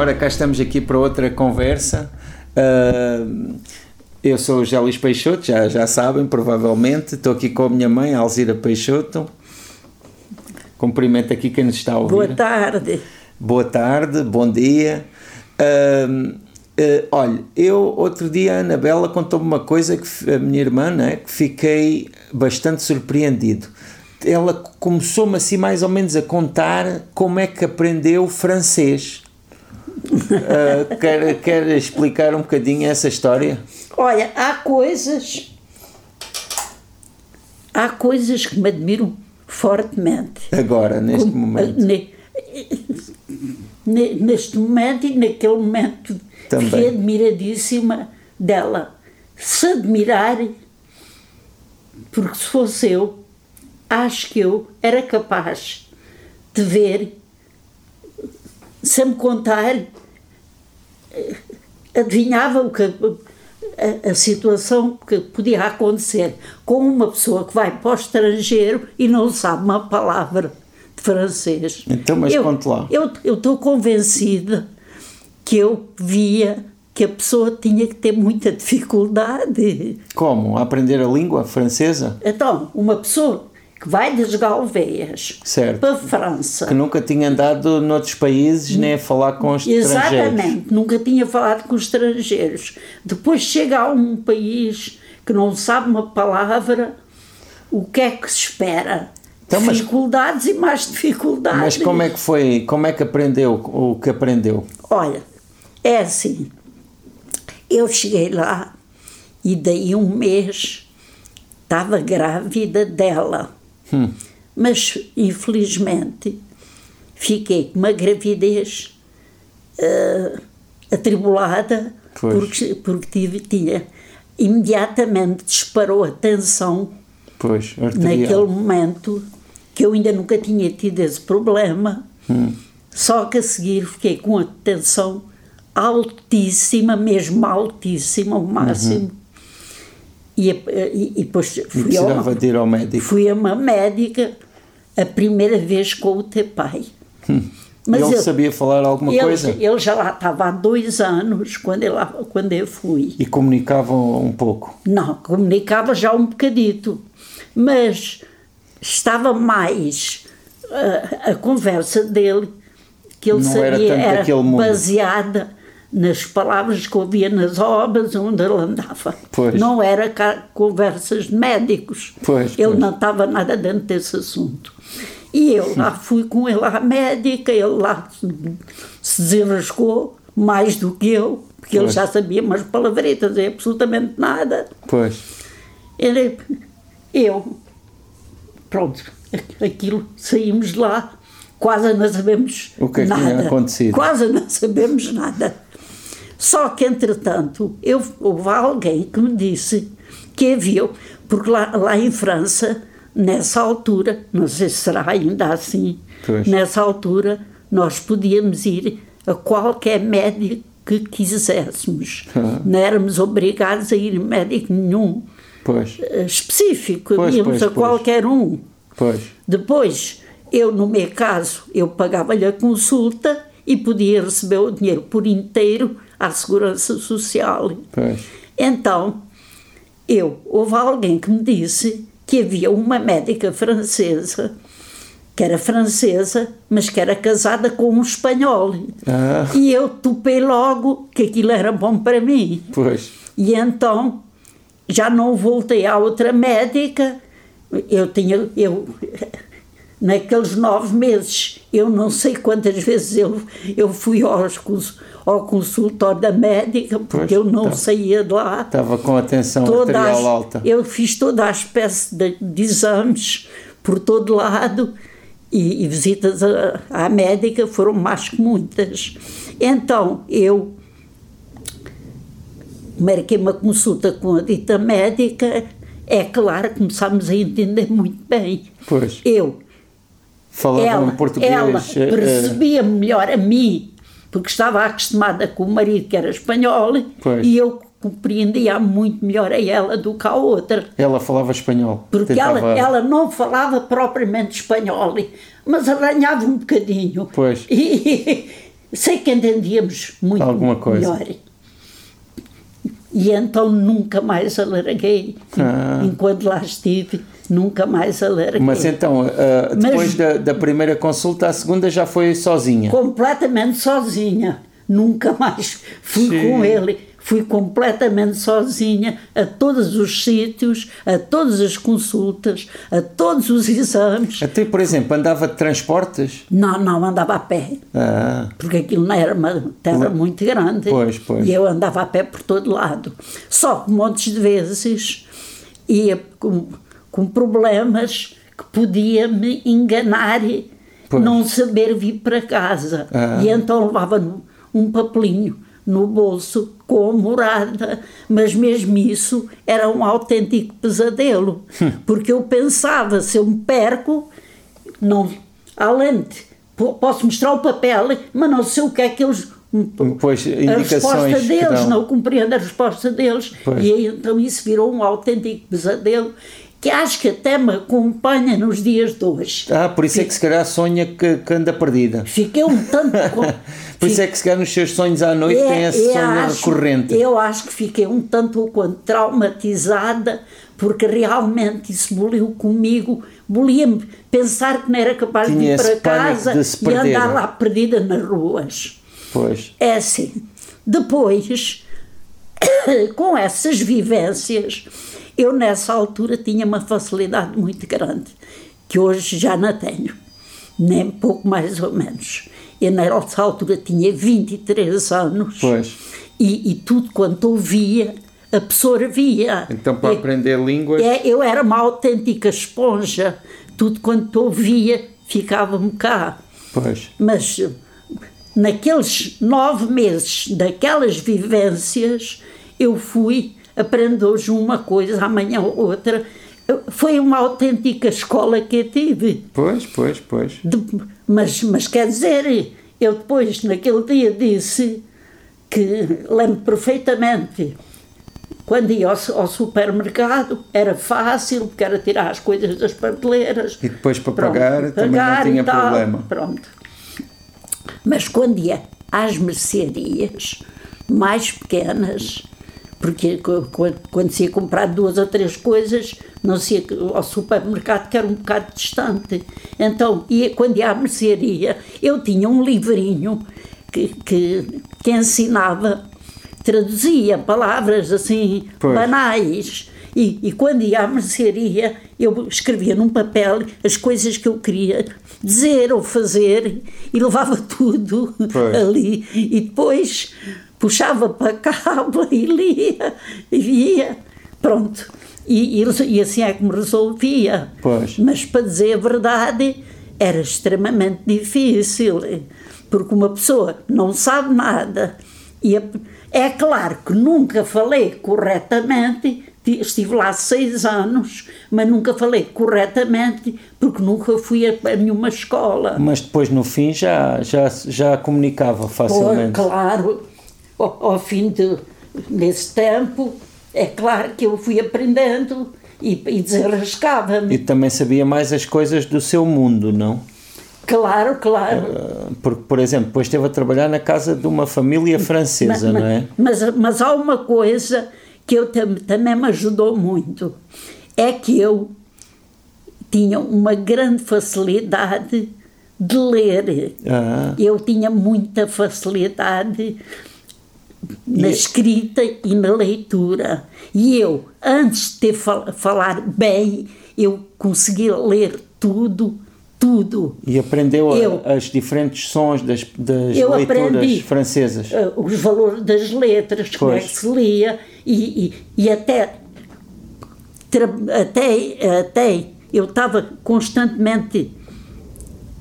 Ora, cá estamos aqui para outra conversa. Uh, eu sou o Gélis Peixoto, já, já sabem, provavelmente. Estou aqui com a minha mãe, Alzira Peixoto. Cumprimento aqui quem nos está a ouvir. Boa tarde. Boa tarde, bom dia. Uh, uh, olha, eu outro dia a Anabela contou-me uma coisa que a minha irmã, né, que fiquei bastante surpreendido. Ela começou-me assim mais ou menos a contar como é que aprendeu francês. Uh, quer, quer explicar um bocadinho essa história? Olha, há coisas. Há coisas que me admiram fortemente. Agora, neste Como, momento. Ne, ne, neste momento e naquele momento. Também. Fiquei admiradíssima dela. Se admirar, porque se fosse eu, acho que eu era capaz de ver sem me contar, adivinhava o que a, a, situação que podia acontecer com uma pessoa que vai para o estrangeiro e não sabe uma palavra de francês. Então, mas eu, conte lá. Eu estou convencida que eu via que a pessoa tinha que ter muita dificuldade. Como? A aprender a língua francesa? Então, uma pessoa que vai das Galveias certo. para a França. Que nunca tinha andado noutros países nem a falar com estrangeiros. Exatamente, nunca tinha falado com estrangeiros. Depois chega a um país que não sabe uma palavra, o que é que se espera? Então, dificuldades mas, e mais dificuldades. Mas como é que foi, como é que aprendeu o que aprendeu? Olha, é assim, eu cheguei lá e daí um mês estava grávida dela Hum. Mas, infelizmente, fiquei com uma gravidez uh, atribulada porque, porque tive, tinha imediatamente disparou a tensão pois, naquele momento que eu ainda nunca tinha tido esse problema hum. só que a seguir fiquei com a tensão altíssima, mesmo altíssima, o máximo uhum. E, e, e depois fui, ao, de ir ao médico. fui a uma médica a primeira vez com o teu pai. Hum. Mas ele, ele, sabia falar alguma ele, coisa? Ele já lá estava há dois anos quando, ele, quando eu fui. E comunicavam um pouco? Não, comunicava já um bocadito. Mas estava mais a, a conversa dele, que ele Não sabia, era, era baseada nas palavras que ouvia nas obras onde ele andava. Pois. Não era conversas de médicos. Pois, ele pois. não estava nada dentro desse assunto. E eu lá fui com ele à médica, ele lá se desenrascou mais do que eu, porque ele já sabia umas palavretas e absolutamente nada. Pois. Ele, eu, pronto, aquilo, saímos de lá, quase não sabemos o que é que nada. tinha acontecido. Quase não sabemos nada. Só que, entretanto, eu, houve alguém que me disse que havia, porque lá, lá em França, nessa altura, não sei se será ainda assim, pois. nessa altura nós podíamos ir a qualquer médico que quiséssemos. Ah. Não éramos obrigados a ir a médico nenhum pois. específico, pois, íamos pois, a qualquer um. Pois. Depois, eu, no meu caso, eu pagava-lhe a consulta e podia receber o dinheiro por inteiro à Segurança Social. Pois. Então, eu, houve alguém que me disse que havia uma médica francesa, que era francesa, mas que era casada com um espanhol. Ah. E eu topei logo que aquilo era bom para mim. Pois. E então, já não voltei à outra médica, eu tinha... Eu, naqueles nove meses, eu não sei quantas vezes eu, eu fui aos, ao consultório da médica, porque pois, eu não tava, saía de lá. Estava com a tensão arterial as, alta. Eu fiz toda a espécie de, de exames por todo lado e, e visitas à, à médica foram mais que muitas. Então, eu marquei uma consulta com a dita médica, é claro, começámos a entender muito bem. Pois. Eu Falava ela, um português. Ela uh, percebia melhor a mim, porque estava acostumada com o marido que era espanhol Pois. e eu compreendia muito melhor a ela do que a outra. Ela falava espanhol. Porque tentava... ela, ela não falava propriamente espanhol, mas arranhava um bocadinho. Pois. E, sei que entendíamos muito Alguma coisa. melhor. E então nunca mais alarguei. Ah. Enquanto lá estive, nunca mais alarguei. Mas então, ah, depois Mas- da, da primeira consulta, a segunda já foi sozinha. completamente sozinha. Nunca mais fui Sim. com ele. Fui completamente sozinha a todos os sítios, a todas as consultas, a todos os exames. Até, por exemplo, andava de transportes? Não, não andava a pé, Ah, porque aquilo não era uma terra muito grande. Pois, pois. E eu andava a pé por todo lado. Só que montes de vezes ia com, com problemas que podia me enganar e Pois. não saber vir para casa. Ah. E então levava um papelinho no bolso com a morada, mas mesmo isso era um autêntico pesadelo, Hum. porque eu pensava, se eu me perco, não, além de, po- posso mostrar o papel, mas não sei o que é que eles Pois, a resposta deles, não compreendo a resposta deles. Pois. E então isso virou um autêntico pesadelo que acho que até me acompanha nos dias de hoje. Ah, por isso é que se calhar sonha que, que anda perdida. Fiquei um tanto. com- Por isso é que se calhar nos seus sonhos à noite tem esse eu sonho acho- recorrente. Eu acho que fiquei um tanto ou quanto traumatizada, porque realmente isso boliu comigo, bolia-me pensar que não era capaz de Tinha ir para casa de e andar perder. lá perdida nas ruas. Pois. É assim. Depois, com essas vivências, eu nessa altura tinha uma facilidade muito grande, que hoje já não tenho, nem pouco mais ou menos. Eu nessa altura tinha 23 anos Pois. e, e tudo quanto ouvia absorvia. Então, para E- aprender línguas. é, eu era uma autêntica esponja, tudo quanto ouvia ficava-me cá. Pois. Mas naqueles nove meses, daquelas vivências, eu fui aprender hoje uma coisa, amanhã outra. Foi uma autêntica escola que eu tive. Pois, pois, pois. De- mas, mas quer dizer, eu depois, naquele dia, disse que lembro perfeitamente. Quando ia ao, ao supermercado, era fácil, porque era tirar as coisas das prateleiras. E depois para Pronto, pagar também não pagar tinha tal, problema. Pronto. Mas quando ia às mercearias mais pequenas, porque quando se ia comprar duas ou três coisas, não se ia ao supermercado, que era um bocado distante. Então, ia, quando ia à mercearia, eu tinha um livrinho que, que, que ensinava, traduzia palavras assim, Pois. banais. E, e quando ia à mercearia, eu escrevia num papel as coisas que eu queria dizer ou fazer e levava tudo Pois. ali. E depois puxava para a cábula e lia e via. Pronto. E, e, e assim é que me resolvia. Pois. Mas para dizer a verdade, era extremamente difícil, porque uma pessoa não sabe nada. E a- é claro que nunca falei corretamente, estive lá seis anos, mas nunca falei corretamente, porque nunca fui a, nenhuma escola. Mas depois no fim já, já, já comunicava Pois, facilmente. claro, ao, ao fim de, desse tempo, é claro que eu fui aprendendo e, e desenrascava-me. E também sabia mais as coisas do seu mundo, não? Claro, claro. Ah, Porque, por exemplo, depois esteve a trabalhar na casa de uma família francesa, Ma- não é? Mas, mas há uma coisa que eu tam, também me ajudou muito. É que eu tinha uma grande facilidade de ler. Ah, Eu tinha muita facilidade na E- escrita e na leitura. E eu, antes de ter fal falar bem, eu conseguia ler tudo, tudo. e aprendeu a- Eu- as diferentes sons das, das Eu leituras francesas. eh, os valores das letras, como é Pois. que se lia, e, e, e até, até, até eu estava constantemente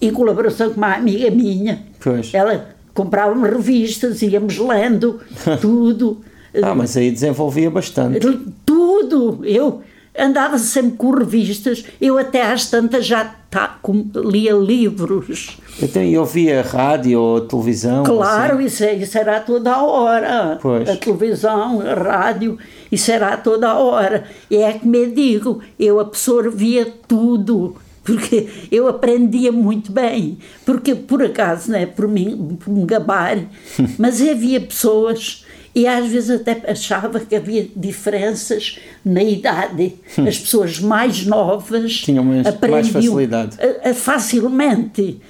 em colaboração com uma amiga minha. Pois. Ela comprava-me revistas, íamos lendo tudo. Ah, mas aí desenvolvia bastante. Tudo! Eu andava sempre com revistas, eu até às tantas já tá, com- lia livros. Então, e ouvia rádio ou televisão? Claro, assim? isso, é- isso era toda a hora. Pois. A televisão, a rádio, isso era toda a hora. E é que me digo, eu absorvia tudo, porque eu aprendia muito bem, porque por acaso, não é por mim, por me gabar, mas havia pessoas e às vezes até achava que havia diferenças na idade. As pessoas mais novas Tinham mais, mais facilidade. A, a, facilmente.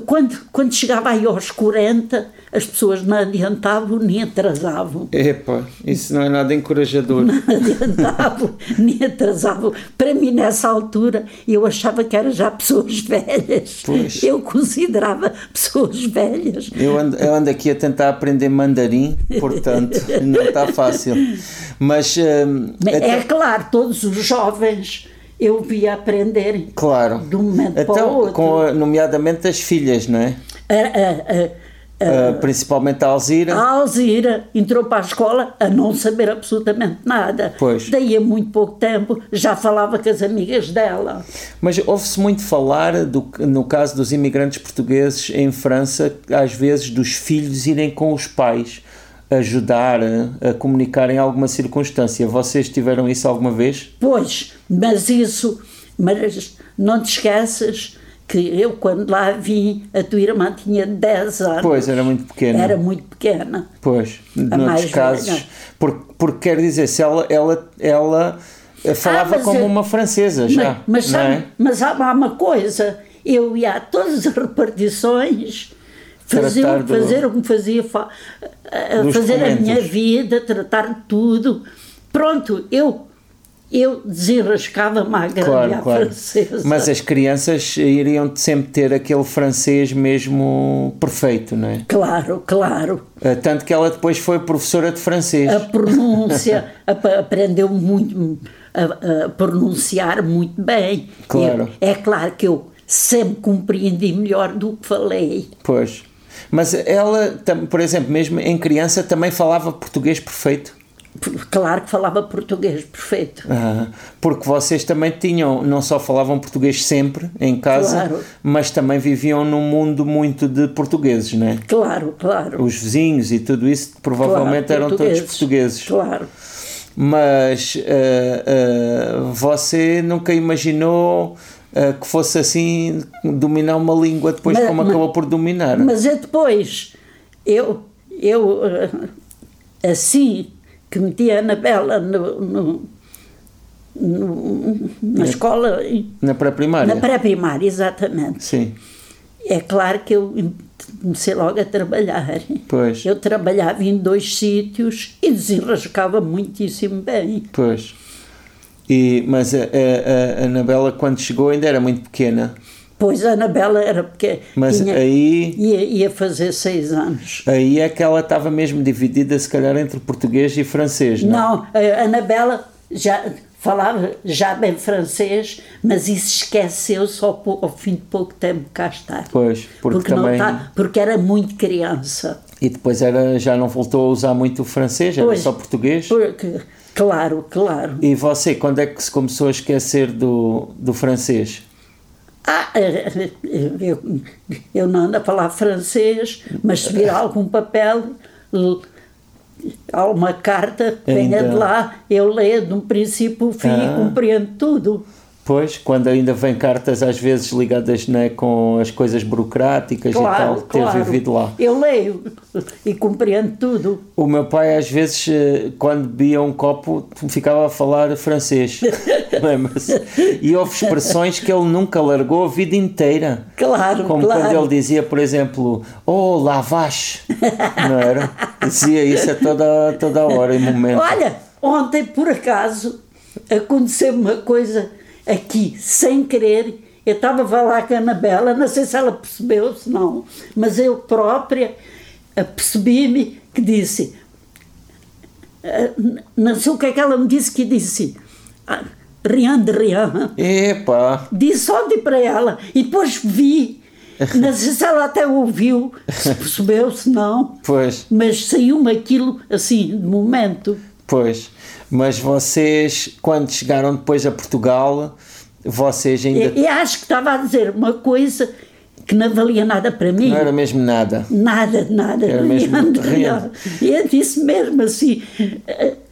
Quando, quando chegava aí aos 40, as pessoas não adiantavam nem atrasavam. Epa, isso não é nada encorajador. Não adiantavam nem atrasavam. Para mim, nessa altura, eu achava que eram já pessoas velhas. Pois. Eu considerava pessoas velhas. Eu ando, eu ando aqui a tentar aprender mandarim, portanto, não está fácil. Mas. Hum, é até... claro, todos os jovens eu via aprender claro. de um momento então, para o outro. Com, nomeadamente as filhas, não é? A, a, a, Uh, principalmente a Alzira. A Alzira entrou para a escola a não saber absolutamente nada. Pois. Daí a muito pouco tempo já falava com as amigas dela. Mas ouve-se muito falar, do, no caso dos imigrantes portugueses em França, às vezes dos filhos irem com os pais ajudar a, a comunicar em alguma circunstância. Vocês tiveram isso alguma vez? Pois, mas isso, mas não te esqueças que eu, quando lá vim, a tua irmã tinha 10 anos. Pois, era muito pequena. Era muito pequena. Pois, noutros casos. Porque, porque quer dizer, se ela, ela, ela falava ah, como eu, uma francesa já. Mas, mas, é? mas há uma coisa, eu ia a todas as repartições fazer, do, fazer o que me fazia, fazer a minha vida, tratar de tudo. Pronto, eu eu desenrascava-me à claro, claro. francesa. Mas as crianças iriam sempre ter aquele francês mesmo perfeito, não é? Claro, claro. Eh, tanto que ela depois foi professora de francês. A pronúncia, aprendeu muito a, a, pronunciar muito bem. Claro. Eu, é claro que eu sempre compreendi melhor do que falei. Pois. Mas ela, por exemplo, mesmo em criança, também falava português perfeito? Claro que falava português perfeito. Ah, porque vocês também tinham, não só falavam português sempre em casa, claro. mas também viviam num mundo muito de portugueses, não é? Claro, claro. Os vizinhos e tudo isso provavelmente claro, eram todos portugueses. Claro. Mas uh, uh, você nunca imaginou que fosse assim dominar uma língua depois mas, como mas, acabou por dominar? Mas é depois. Eu, eu assim que metia a Anabela no, no, no, na escola. Na pré-primária? Na pré-primária, exatamente. Sim. É claro que eu comecei logo a trabalhar. Pois. Eu trabalhava em dois sítios e desenrascava muitíssimo bem. Pois. E, mas a, a, a Anabela, quando chegou, ainda era muito pequena. Pois a Anabela era porque Mas tinha, aí ia, ia fazer seis anos. Aí é que ela estava mesmo dividida, se calhar, entre português e francês, não? Não, a Anabela já falava já bem francês, mas isso esqueceu só ao fim de pouco tempo cá está. Pois, porque, porque também... Tá, porque era muito criança. E depois era, já não voltou a usar muito o francês, era pois, só português? Porque, claro, claro. E você, quando é que se começou a esquecer do, do francês? Ah, eu, eu não ando a falar francês, mas se vir algum papel, alguma carta que venha de lá, eu leio de um princípio ao fim ah. e compreendo tudo. Pois, quando ainda vem cartas às vezes ligadas né, com as coisas burocráticas claro, e tal, ter claro. vivido lá. Eu leio e compreendo tudo. O meu pai às vezes, eh, quando bebia um copo, ficava a falar francês. e houve expressões que ele nunca largou a vida inteira. Claro, Como claro. quando ele dizia, por exemplo, oh, lavache. Não era? Dizia isso a toda, toda hora e momento. Olha, ontem por acaso aconteceu uma coisa aqui, sem querer. Eu estava a falar com a Anabela, não sei se ela percebeu, se não, mas eu própria percebi-me que disse. Eh, não sei o que é que ela me disse que disse. Ah, rien de rien. Epa! Disse ontem para ela e depois vi. Não sei se ela até ouviu, se percebeu, se não. Pois. Mas saiu-me aquilo assim, de momento. Pois. Mas vocês, quando chegaram depois a Portugal, vocês ainda. E, e acho que estava a dizer uma coisa que não valia nada para mim. Não era mesmo nada. Nada, nada. Era mesmo real. E eu disse mesmo assim,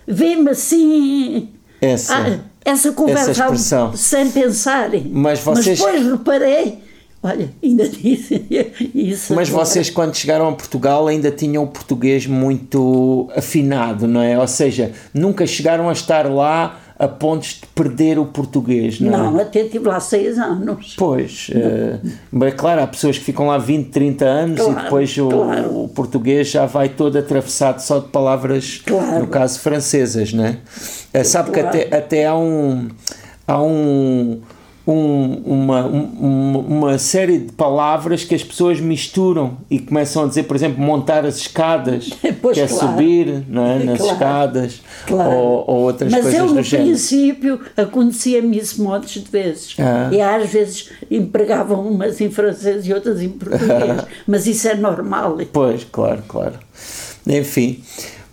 vê-me assim. Essa. Ah, essa conversa essa expressão. sem pensar. Mas vocês- Mas depois reparei, olha, ainda disse isso. Mas vocês, quando chegaram a Portugal, ainda tinham o português muito afinado, não é? Ou seja, nunca chegaram a estar lá a pontos de perder o português, não, Não, é? até tive lá seis anos. Pois, mas claro, há pessoas que ficam lá 20, 30 anos e Claro, depois o, claro. o português já vai todo atravessado só de palavras, Claro. no caso francesas, não é? Eh, Sabe que até, até há um. Há um, um- uma, um- uma série de palavras que as pessoas misturam e começam a dizer, por exemplo, montar as escadas, Pois, que é claro. subir não é? nas Claro. escadas Claro. ou, ou outras Mas coisas eu, do no género. princípio, acontecia-me isso montes de vezes. Ah. E às vezes empregavam umas em francês e outras em português. Mas isso é normal. Pois, claro, claro. Enfim,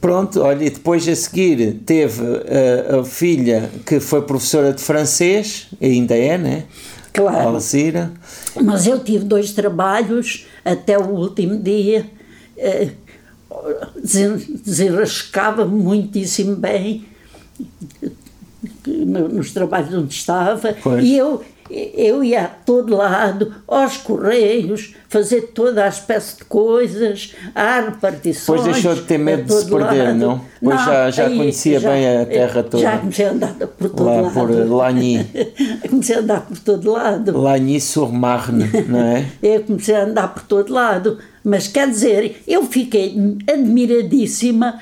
pronto, olha, e depois a seguir teve uh, a filha que foi professora de francês, ainda é, né? Claro. Alzira. Mas eu tive dois trabalhos até o último dia. eh, desen- Desenrascava muitíssimo bem no- nos trabalhos onde estava. Pois. E eu, eu ia a todo lado, aos correios, fazer toda a espécie de coisas, a repartições. Depois deixou de ter medo de se perder, lado. não? Pois já- já conhecia bem a terra toda. Já comecei a andar por todo Lá lado. por Lagny. comecei a andar por todo lado. Lagny-sur-Marne, não é? Eu comecei a andar por todo lado. Mas quer dizer, eu fiquei admiradíssima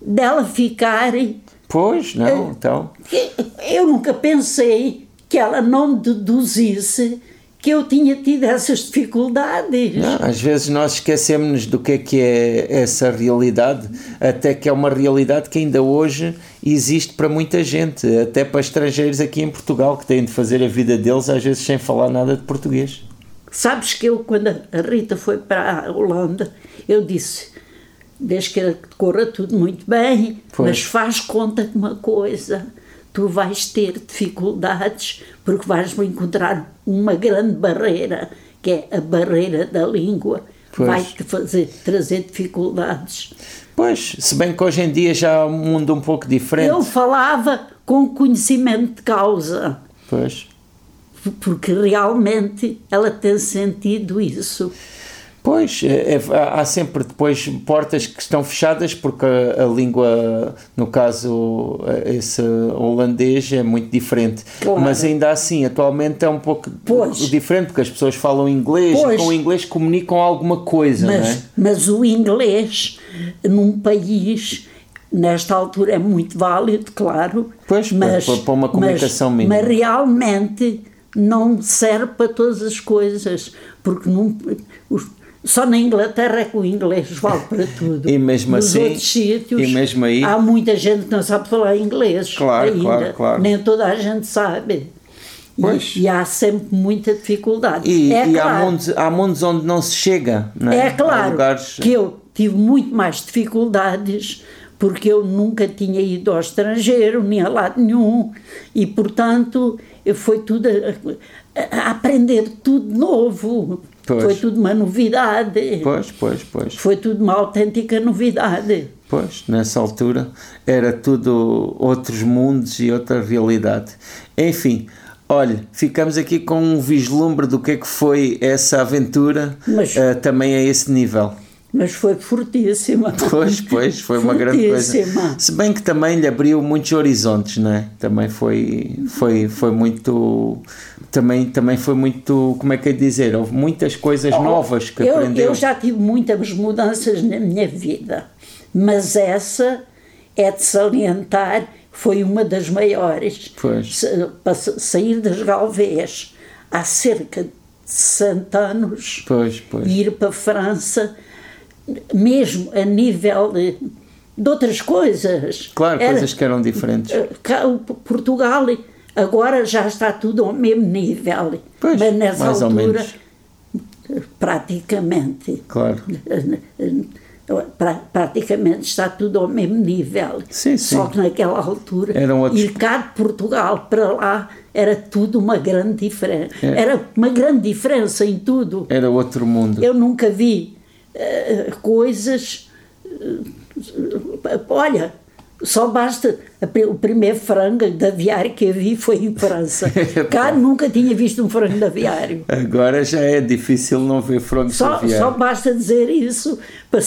dela ficar. Pois, não, então. Eu nunca pensei que ela não deduzisse que eu tinha tido essas dificuldades. Não, às vezes nós esquecemos do que é que é essa realidade, até que é uma realidade que ainda hoje existe para muita gente, até para estrangeiros aqui em Portugal, que têm de fazer a vida deles às vezes sem falar nada de português. Sabes que eu, quando a Rita foi para a Holanda, eu disse: desde que corra tudo muito bem, Pois. mas faz conta de uma coisa. Tu vais ter dificuldades porque vais encontrar uma grande barreira, que é a barreira da língua. Vai-te fazer, trazer dificuldades. Pois, se bem que hoje em dia já há um mundo um pouco diferente. Eu falava com conhecimento de causa, Pois. porque realmente ela tem sentido isso. Pois, é- é- há sempre depois portas que estão fechadas porque a, a língua, no caso esse holandês, é muito diferente. Claro. Mas ainda assim, atualmente é um pouco Pois. diferente porque as pessoas falam inglês Pois. e com o inglês comunicam alguma coisa, não é? Mas, mas o inglês, num país, nesta altura, é muito válido, claro. Pois, para- mas, para- para uma comunicação mas, mínima. Mas realmente não serve para todas as coisas, porque não, os- só na Inglaterra é que o inglês vale para tudo. E mesmo Nos assim- outros sítios, e mesmo aí- há muita gente que não sabe falar inglês. Claro, ainda. claro, claro. Nem toda a gente sabe. E- Pois. E, há sempre muita dificuldade. E, é e há, claro, mundos, há mundos onde não se chega, não é? é Há claro lugares... que eu tive muito mais dificuldades porque eu nunca tinha ido ao estrangeiro, nem a lado nenhum, e portanto foi tudo a, a aprender tudo novo. Pois. Foi tudo uma novidade. Pois, pois, pois. Foi tudo uma autêntica novidade. Pois, nessa altura era tudo outros mundos e outra realidade. Enfim, olha, ficamos aqui com um vislumbre do que é que foi essa aventura Mas- eh, também a esse nível. Mas foi fortíssima. Pois, pois, foi uma grande coisa. Se bem que também lhe abriu muitos horizontes, não é? Também foi, foi, foi muito. Também, também foi muito. Como é que é dizer? Houve muitas coisas novas que Oh, eu, aprendeu. eu já tive muitas mudanças na minha vida, mas essa é de salientar, foi uma das maiores. Pois. Para sa- sair das Galvez há cerca de 60 anos Pois, pois. ir para a França, mesmo a nível de, de outras coisas. Claro, Era- coisas que eram diferentes. P- Portugal agora já está tudo ao mesmo nível. Pois, mas nessa altura, praticamente. Claro. Pra- praticamente está tudo ao mesmo nível. Sim, sim. Só que naquela altura, Eram outros- ir cá de Portugal para lá era tudo uma grande diferença. É. Era uma grande diferença em tudo. Era outro mundo. Eu nunca vi eh, coisas. eh, olha, Só basta. O primeiro frango de aviário que eu vi foi em França. Cá nunca tinha visto um frango de aviário. Agora já é difícil não ver frango só, de aviário. Só basta dizer isso para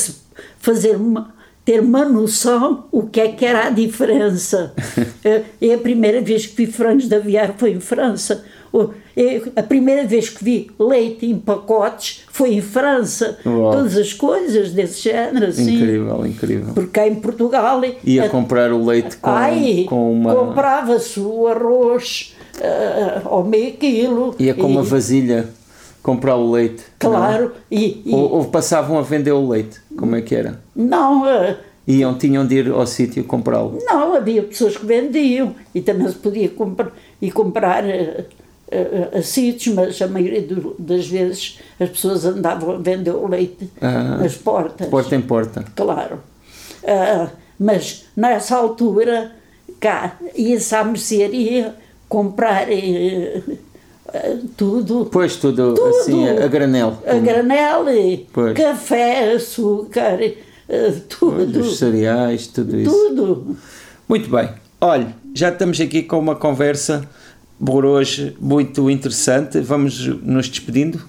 fazer uma, ter uma noção o que é que era a diferença. é a primeira vez que vi frangos de aviário foi em França. A primeira vez que vi leite em pacotes foi em França. Uau. Todas as coisas desse género. Assim. Incrível, incrível. Porque em Portugal. Ia a, comprar o leite com, ai, com uma. Comprava-se o arroz uh, ao meio quilo. Ia com e, uma vasilha comprar o leite. Claro. E, e, ou, ou, passavam a vender o leite? Como é que era? Não. Uh, Iam, tinham de ir ao sítio comprá-lo? Não, havia pessoas que vendiam e também se podia comprar, e comprar. Uh, a, a, sítios, mas a maioria do, das vezes as pessoas andavam a vender o leite ah, nas portas. Porta em porta. Claro. Uh, mas nessa altura, cá, ia-se à mercearia comprar uh, tudo. Pois, tudo, tudo, assim, a granel. A granel, café, açúcar, tudo. Pois, os cereais, tudo isso. Tudo. Muito bem. Olha, já estamos aqui com uma conversa por hoje muito interessante. Vamos nos despedindo.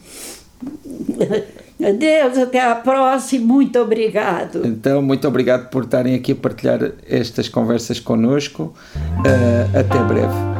Adeus, até à próxima. Muito obrigado. Então, muito obrigado por estarem aqui a partilhar estas conversas connosco. Uh, até breve.